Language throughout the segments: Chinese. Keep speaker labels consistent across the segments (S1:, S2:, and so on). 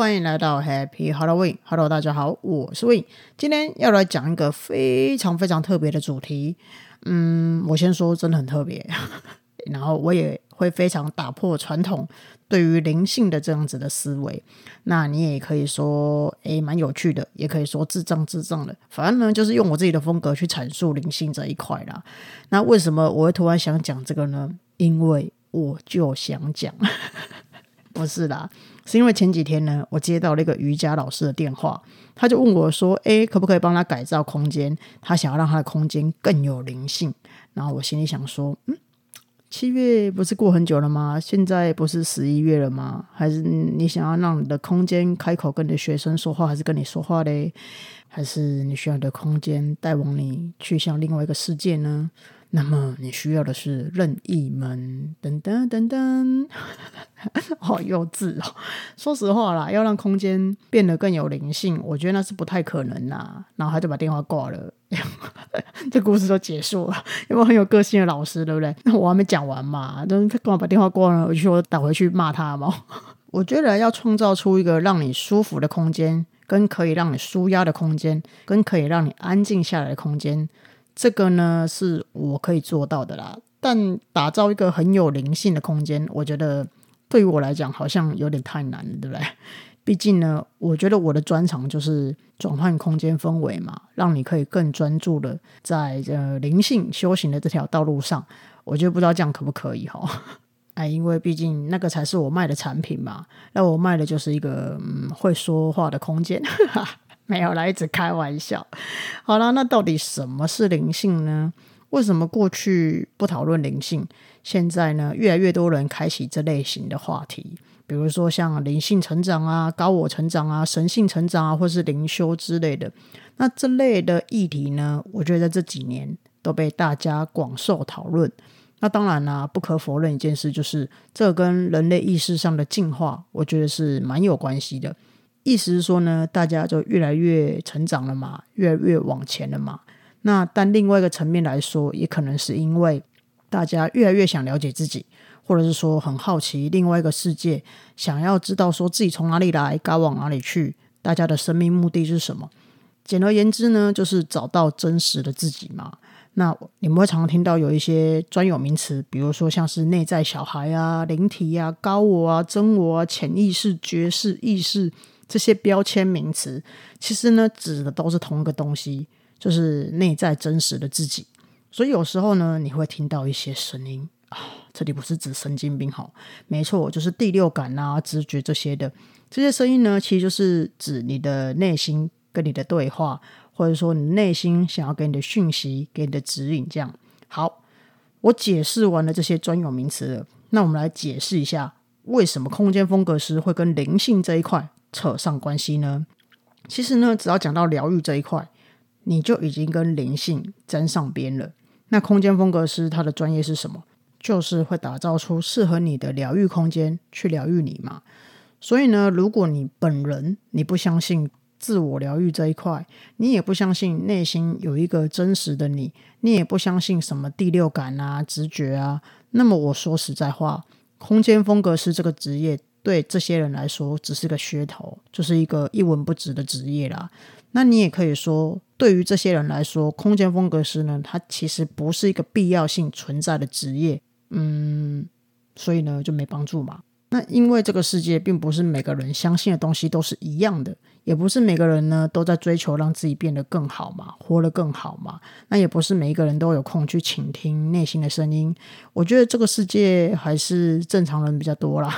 S1: 欢迎来到 Happy Halloween。Hello，大家好，我是 Win。今天要来讲一个非常非常特别的主题。嗯，我先说，真的很特别。然后我也会非常打破传统对于灵性的这样子的思维。那你也可以说，诶，蛮有趣的，也可以说智障智障的。反正呢，就是用我自己的风格去阐述灵性这一块啦。那为什么我会突然想讲这个呢？因为我就想讲，不是啦，是因为前几天呢，我接到了一个瑜伽老师的电话，他就问我说：“诶，可不可以帮他改造空间？他想要让他的空间更有灵性。”然后我心里想说：“嗯。”七月不是过很久了吗？现在不是十一月了吗？还是你想要让你的空间开口跟你的学生说话，还是跟你说话嘞？还是你需要你的空间带往你去向另外一个世界呢？那么你需要的是任意门，噔噔噔噔，好幼稚哦！说实话啦，要让空间变得更有灵性，我觉得那是不太可能啦。然后他就把电话挂了，这故事都结束了。因为很有个性的老师，对不对？那我还没讲完嘛，他干嘛把电话挂了？我就说打回去骂他嘛。我觉得要创造出一个让你舒服的空间，跟可以让你舒压的空间，跟可以让你安静下来的空间。这个呢是我可以做到的啦，但打造一个很有灵性的空间，我觉得对于我来讲好像有点太难了，对不对？毕竟呢，我觉得我的专长就是转换空间氛围嘛，让你可以更专注的在呃灵性修行的这条道路上。我就不知道这样可不可以哈？哎，因为毕竟那个才是我卖的产品嘛，那我卖的就是一个嗯会说话的空间。没有啦，一直开玩笑。好了，那到底什么是灵性呢？为什么过去不讨论灵性，现在呢越来越多人开启这类型的话题？比如说像灵性成长啊、高我成长啊、神性成长啊，或是灵修之类的。那这类的议题呢，我觉得在这几年都被大家广受讨论。那当然啦，不可否认一件事，就是这跟人类意识上的进化，我觉得是蛮有关系的。意思是说呢，大家就越来越成长了嘛，越来越往前了嘛。那但另外一个层面来说，也可能是因为大家越来越想了解自己，或者是说很好奇另外一个世界，想要知道说自己从哪里来，该往哪里去，大家的生命目的是什么？简而言之呢，就是找到真实的自己嘛。那你们会常常听到有一些专有名词，比如说像是内在小孩啊、灵体啊、高我啊、真我啊、潜意识、觉识、意识。这些标签名词，其实呢，指的都是同一个东西，就是内在真实的自己。所以有时候呢，你会听到一些声音啊，这里不是指神经病哈，没错，就是第六感啊、直觉这些的。这些声音呢，其实就是指你的内心跟你的对话，或者说你内心想要给你的讯息、给你的指引。这样好，我解释完了这些专有名词了，那我们来解释一下，为什么空间风格师会跟灵性这一块。扯上关系呢？其实呢，只要讲到疗愈这一块，你就已经跟灵性沾上边了。那空间风格师他的专业是什么？就是会打造出适合你的疗愈空间，去疗愈你嘛。所以呢，如果你本人你不相信自我疗愈这一块，你也不相信内心有一个真实的你，你也不相信什么第六感啊、直觉啊，那么我说实在话，空间风格师这个职业。对这些人来说，只是个噱头，就是一个一文不值的职业啦。那你也可以说，对于这些人来说，空间风格师呢，它其实不是一个必要性存在的职业，嗯，所以呢就没帮助嘛。那因为这个世界并不是每个人相信的东西都是一样的，也不是每个人呢都在追求让自己变得更好嘛，活得更好嘛。那也不是每一个人都有空去倾听内心的声音。我觉得这个世界还是正常人比较多啦。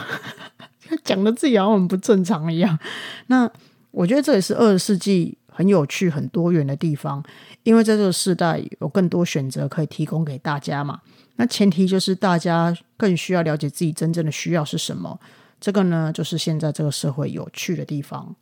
S1: 讲的自己好像很不正常一样。那我觉得这也是二十世纪很有趣、很多元的地方，因为在这个时代有更多选择可以提供给大家嘛。那前提就是大家更需要了解自己真正的需要是什么。这个呢，就是现在这个社会有趣的地方。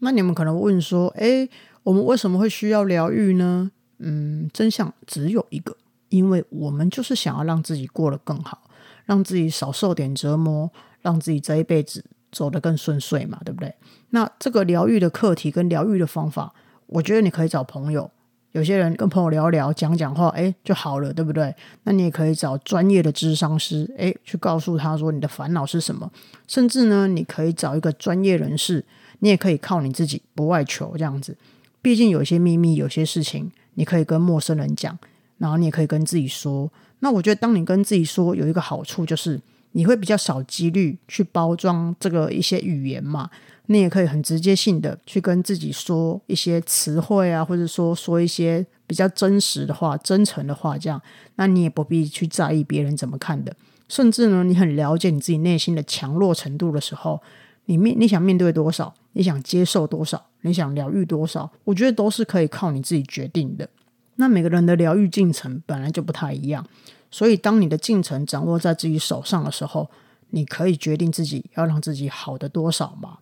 S1: 那你们可能问说：“诶，我们为什么会需要疗愈呢？”嗯，真相只有一个，因为我们就是想要让自己过得更好，让自己少受点折磨。让自己这一辈子走得更顺遂嘛，对不对？那这个疗愈的课题跟疗愈的方法，我觉得你可以找朋友，有些人跟朋友聊聊、讲讲话，哎，就好了，对不对？那你也可以找专业的智商师，哎，去告诉他说你的烦恼是什么。甚至呢，你可以找一个专业人士，你也可以靠你自己不外求这样子。毕竟有些秘密、有些事情，你可以跟陌生人讲，然后你也可以跟自己说。那我觉得，当你跟自己说，有一个好处就是，你会比较少几率去包装这个一些语言嘛。你也可以很直接性的去跟自己说一些词汇啊，或者说说一些比较真实的话、真诚的话，这样，那你也不必去在意别人怎么看的。甚至呢，你很了解你自己内心的强弱程度的时候，你面你想面对多少，你想接受多少，你想疗愈多少，我觉得都是可以靠你自己决定的。那每个人的疗愈进程本来就不太一样，所以当你的进程掌握在自己手上的时候，你可以决定自己要让自己好的多少嘛。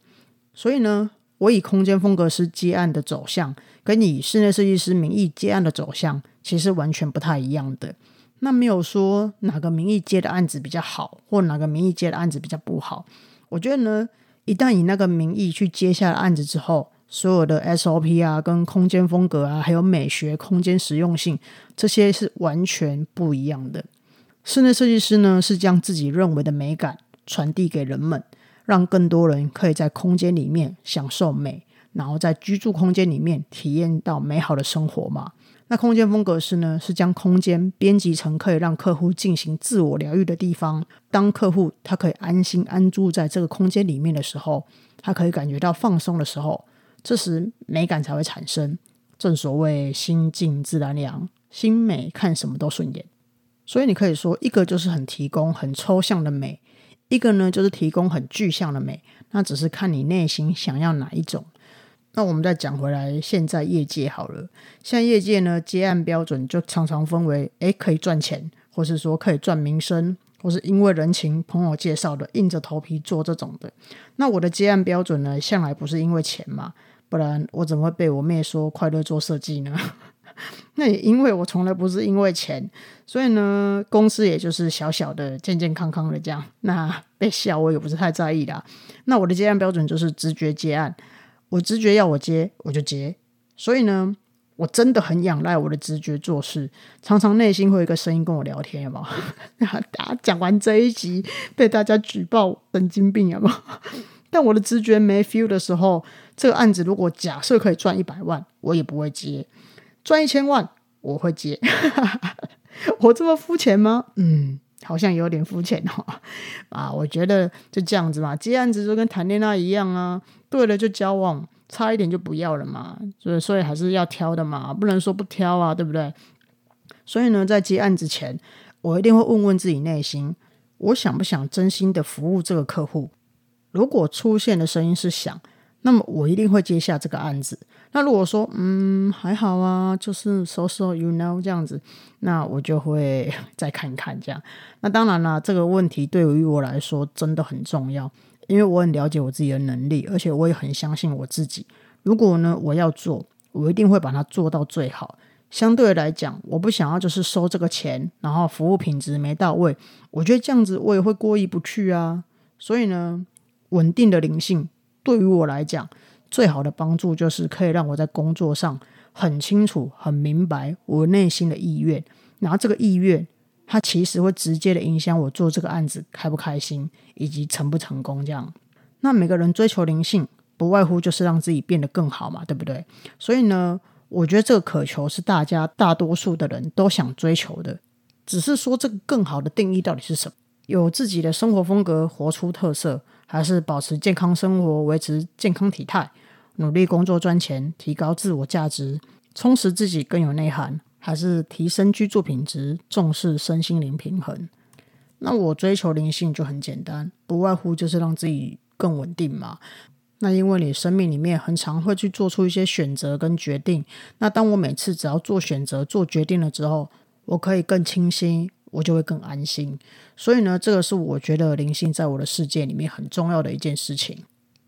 S1: 所以呢，我以空间风格师接案的走向，跟以室内设计师名义接案的走向，其实完全不太一样的。那没有说哪个名义接的案子比较好，或哪个名义接的案子比较不好。我觉得呢，一旦以那个名义去接下案子之后，所有的 SOP 啊、跟空间风格啊，还有美学、空间实用性，这些是完全不一样的。室内设计师呢，是将自己认为的美感传递给人们。让更多人可以在空间里面享受美，然后在居住空间里面体验到美好的生活嘛？那空间风格师呢，是将空间编辑成可以让客户进行自我疗愈的地方。当客户他可以安心安住在这个空间里面的时候，他可以感觉到放松的时候，这时美感才会产生。正所谓心静自然凉，心美看什么都顺眼。所以你可以说，一个就是很提供很抽象的美。一个呢，就是提供很具象的美，那只是看你内心想要哪一种。那我们再讲回来，现在业界好了，现在业界呢，接案标准就常常分为，诶可以赚钱，或是说可以赚名声，或是因为人情朋友介绍的，硬着头皮做这种的。那我的接案标准呢，向来不是因为钱嘛，不然我怎么会被我妹说快乐做设计呢？那也因为我从来不是因为钱，所以呢，公司也就是小小的、健健康康的这样。那被笑我也不是太在意啦。那我的接案标准就是直觉接案，我直觉要我接我就接。所以呢，我真的很仰赖我的直觉做事，常常内心会有一个声音跟我聊天，有没有？讲完这一集被大家举报神经病，有没有？但我的直觉没 feel 的时候，这个案子如果假设可以赚一百万，我也不会接。赚一千万我会接，我这么肤浅吗？嗯，好像有点肤浅哦。啊，我觉得就这样子嘛，接案子就跟谈恋爱一样啊，对了就交往，差一点就不要了嘛。所以，所以还是要挑的嘛，不能说不挑啊，对不对？所以呢，在接案之前，我一定会问问自己内心，我想不想真心的服务这个客户？如果出现的声音是想。那么我一定会接下这个案子。那如果说嗯还好啊，就是 so so you know 这样子，那我就会 再看看这样。那当然啦，这个问题对于我来说真的很重要，因为我很了解我自己的能力，而且我也很相信我自己。如果呢我要做，我一定会把它做到最好。相对来讲，我不想要就是收这个钱，然后服务品质没到位，我觉得这样子我也会过意不去啊。所以呢，稳定的灵性。对于我来讲，最好的帮助就是可以让我在工作上很清楚、很明白我内心的意愿，然后这个意愿，它其实会直接的影响我做这个案子开不开心，以及成不成功。这样，那每个人追求灵性，不外乎就是让自己变得更好嘛，对不对？所以呢，我觉得这个渴求是大家大多数的人都想追求的，只是说这个更好的定义到底是什么？有自己的生活风格，活出特色。还是保持健康生活，维持健康体态，努力工作赚钱，提高自我价值，充实自己更有内涵，还是提升居住品质，重视身心灵平衡。那我追求灵性就很简单，不外乎就是让自己更稳定嘛。那因为你生命里面很常会去做出一些选择跟决定，那当我每次只要做选择、做决定了之后，我可以更清晰。我就会更安心，所以呢，这个是我觉得灵性在我的世界里面很重要的一件事情。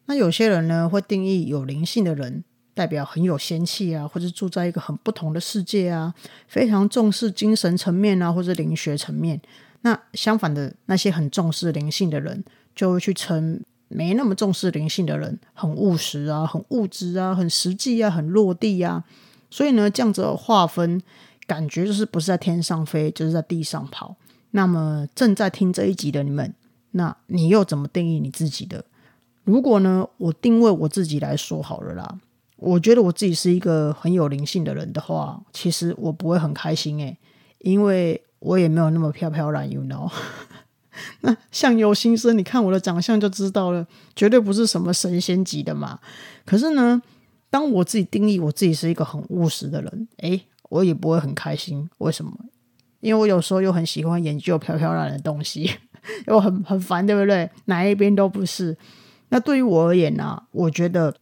S1: 那有些人呢，会定义有灵性的人代表很有仙气啊，或者住在一个很不同的世界啊，非常重视精神层面啊，或者灵学层面。那相反的，那些很重视灵性的人，就会去称没那么重视灵性的人很务实啊，很物质啊，很实际啊，很落地啊。所以呢，这样子划分，感觉就是不是在天上飞，就是在地上跑。那么正在听这一集的你们，那你又怎么定义你自己的？如果呢，我定位我自己来说好了啦，我觉得我自己是一个很有灵性的人的话，其实我不会很开心诶，因为我也没有那么飘飘然，you know。那相由心生，你看我的长相就知道了，绝对不是什么神仙级的嘛。可是呢，当我自己定义我自己是一个很务实的人，诶，我也不会很开心。为什么？因为我有时候又很喜欢研究飘飘然的东西，又很很烦，对不对？哪一边都不是。那对于我而言呢，我觉得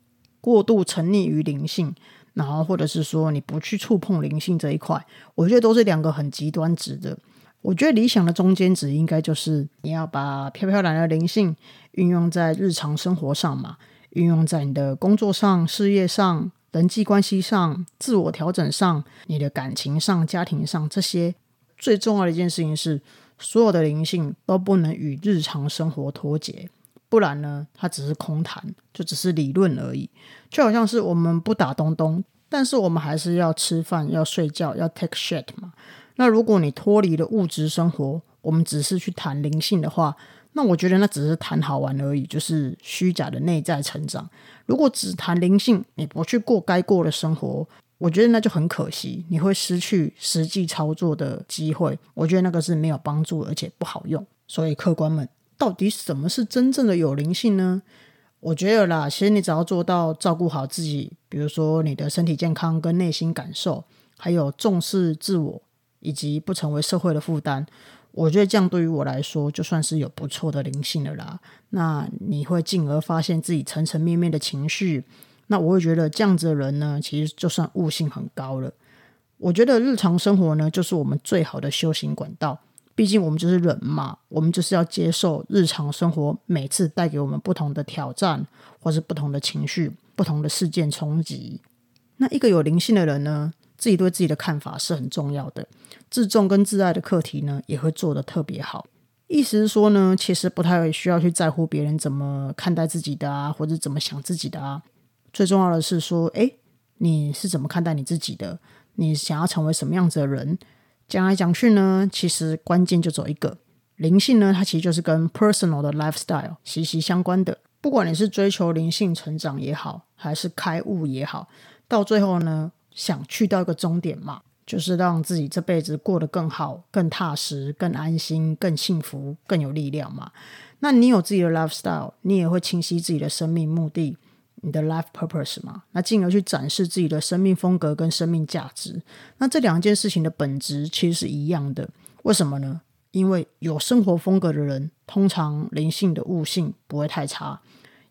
S1: 过度沉溺于灵性，然后或者是说你不去触碰灵性这一块，我觉得都是两个很极端值的。我觉得理想的中间值应该就是你要把飘飘然的灵性运用在日常生活上嘛，运用在你的工作上、事业上、人际关系上、自我调整上、你的感情上、家庭上这些。最重要的一件事情是，所有的灵性都不能与日常生活脱节，不然呢，它只是空谈，就只是理论而已。就好像是我们不打东东，但是我们还是要吃饭、要睡觉、要 take shit 嘛。那如果你脱离了物质生活，我们只是去谈灵性的话，那我觉得那只是谈好玩而已，就是虚假的内在成长。如果只谈灵性，你不去过该过的生活。我觉得那就很可惜，你会失去实际操作的机会。我觉得那个是没有帮助，而且不好用。所以客官们，到底什么是真正的有灵性呢？我觉得啦，其实你只要做到照顾好自己，比如说你的身体健康跟内心感受，还有重视自我，以及不成为社会的负担，我觉得这样对于我来说，就算是有不错的灵性了啦。那你会进而发现自己层层面面的情绪。那我会觉得这样子的人呢，其实就算悟性很高了。我觉得日常生活呢，就是我们最好的修行管道。毕竟我们就是人嘛，我们就是要接受日常生活每次带给我们不同的挑战，或是不同的情绪、不同的事件冲击。那一个有灵性的人呢，自己对自己的看法是很重要的，自重跟自爱的课题呢，也会做得特别好。意思是说呢，其实不太需要去在乎别人怎么看待自己的啊，或者怎么想自己的啊。最重要的是说，哎，你是怎么看待你自己的？你想要成为什么样子的人？讲来讲去呢，其实关键就走一个灵性呢，它其实就是跟 personal 的 lifestyle 息息相关的。不管你是追求灵性成长也好，还是开悟也好，到最后呢，想去到一个终点嘛，就是让自己这辈子过得更好、更踏实、更安心、更幸福、更有力量嘛。那你有自己的 lifestyle，你也会清晰自己的生命目的。你的 life purpose 嘛，那进而去展示自己的生命风格跟生命价值。那这两件事情的本质其实是一样的。为什么呢？因为有生活风格的人，通常灵性的悟性不会太差；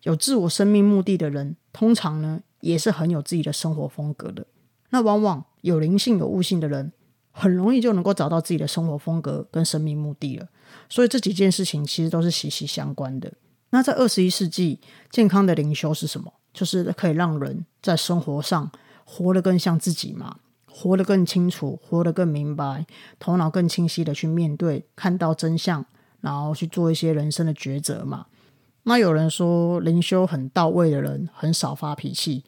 S1: 有自我生命目的的人，通常呢也是很有自己的生活风格的。那往往有灵性有悟性的人，很容易就能够找到自己的生活风格跟生命目的了。所以这几件事情其实都是息息相关的。那在二十一世纪，健康的灵修是什么？就是可以让人在生活上活得更像自己嘛，活得更清楚，活得更明白，头脑更清晰的去面对，看到真相，然后去做一些人生的抉择嘛。那有人说灵修很到位的人很少发脾气，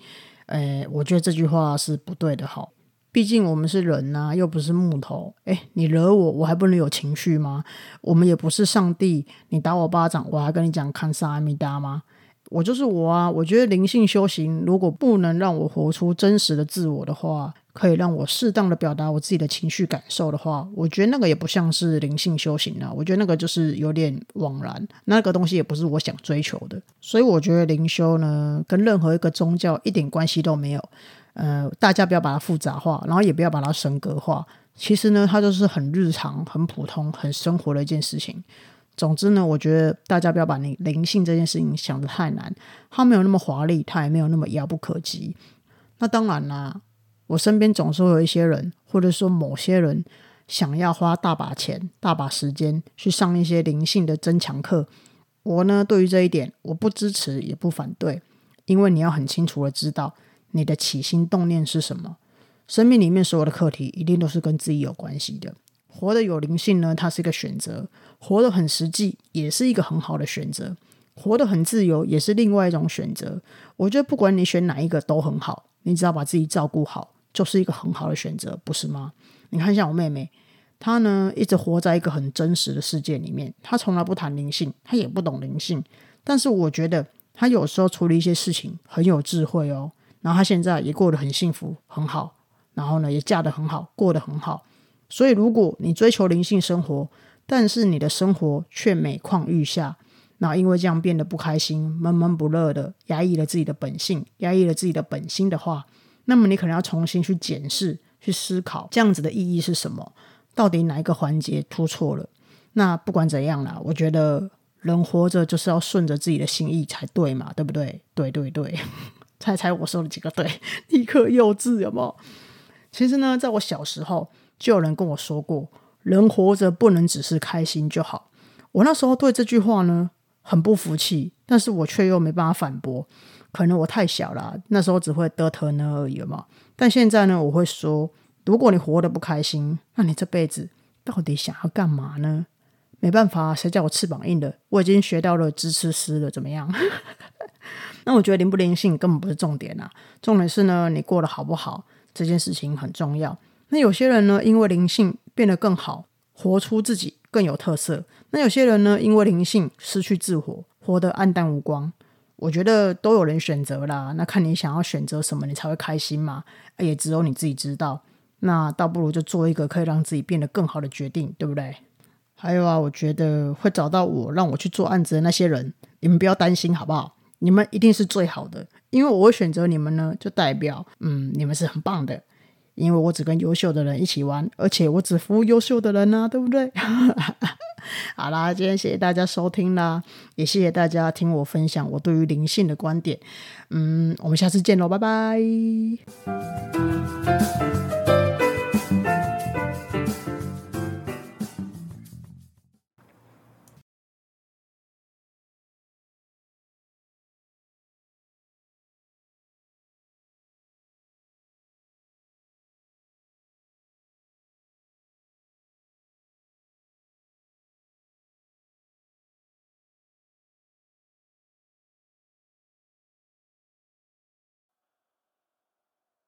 S1: 诶，我觉得这句话是不对的。好，毕竟我们是人呐，又不是木头。诶，你惹我，我还不能有情绪吗？我们也不是上帝，你打我巴掌，我还跟你讲看萨阿弥达吗？我就是我啊！我觉得灵性修行如果不能让我活出真实的自我的话，可以让我适当的表达我自己的情绪感受的话，我觉得那个也不像是灵性修行啊。我觉得那个就是有点枉然，那个东西也不是我想追求的。所以我觉得灵修呢，跟任何一个宗教一点关系都没有。呃，大家不要把它复杂化，然后也不要把它神格化。其实呢，它就是很日常、很普通、很生活的一件事情。总之呢，我觉得大家不要把你灵性这件事情想得太难，它没有那么华丽，它也没有那么遥不可及。那当然啦，我身边总是会有一些人，或者说某些人，想要花大把钱、大把时间去上一些灵性的增强课。我呢，对于这一点，我不支持也不反对，因为你要很清楚的知道你的起心动念是什么。生命里面所有的课题，一定都是跟自己有关系的。活得有灵性呢，它是一个选择；活得很实际，也是一个很好的选择；活得很自由，也是另外一种选择。我觉得不管你选哪一个都很好，你只要把自己照顾好，就是一个很好的选择，不是吗？你看，像我妹妹，她呢一直活在一个很真实的世界里面，她从来不谈灵性，她也不懂灵性，但是我觉得她有时候处理一些事情很有智慧哦。然后她现在也过得很幸福，很好，然后呢也嫁得很好，过得很好。所以，如果你追求灵性生活，但是你的生活却每况愈下，那因为这样变得不开心、闷闷不乐的，压抑了自己的本性，压抑了自己的本心的话，那么你可能要重新去检视、去思考，这样子的意义是什么？到底哪一个环节突错了？那不管怎样啦，我觉得人活着就是要顺着自己的心意才对嘛，对不对？对对对，猜猜我说了几个对？立刻幼稚有没有？其实呢，在我小时候就有人跟我说过。人活着不能只是开心就好。我那时候对这句话呢很不服气，但是我却又没办法反驳。可能我太小了，那时候只会得疼呢而已嘛。但现在呢，我会说：如果你活得不开心，那你这辈子到底想要干嘛呢？没办法，谁叫我翅膀硬了？我已经学到了支持师了，怎么样？那我觉得灵不灵性根本不是重点啊，重点是呢，你过得好不好这件事情很重要。那有些人呢，因为灵性。变得更好，活出自己更有特色。那有些人呢，因为灵性失去自我，活得暗淡无光。我觉得都有人选择啦，那看你想要选择什么，你才会开心嘛。也只有你自己知道。那倒不如就做一个可以让自己变得更好的决定，对不对？还有啊，我觉得会找到我让我去做案子的那些人，你们不要担心好不好？你们一定是最好的，因为我会选择你们呢，就代表嗯，你们是很棒的。因为我只跟优秀的人一起玩，而且我只服务优秀的人呢，对不对？好啦，今天谢谢大家收听啦，也谢谢大家听我分享我对于灵性的观点。嗯，我们下次见喽，拜拜。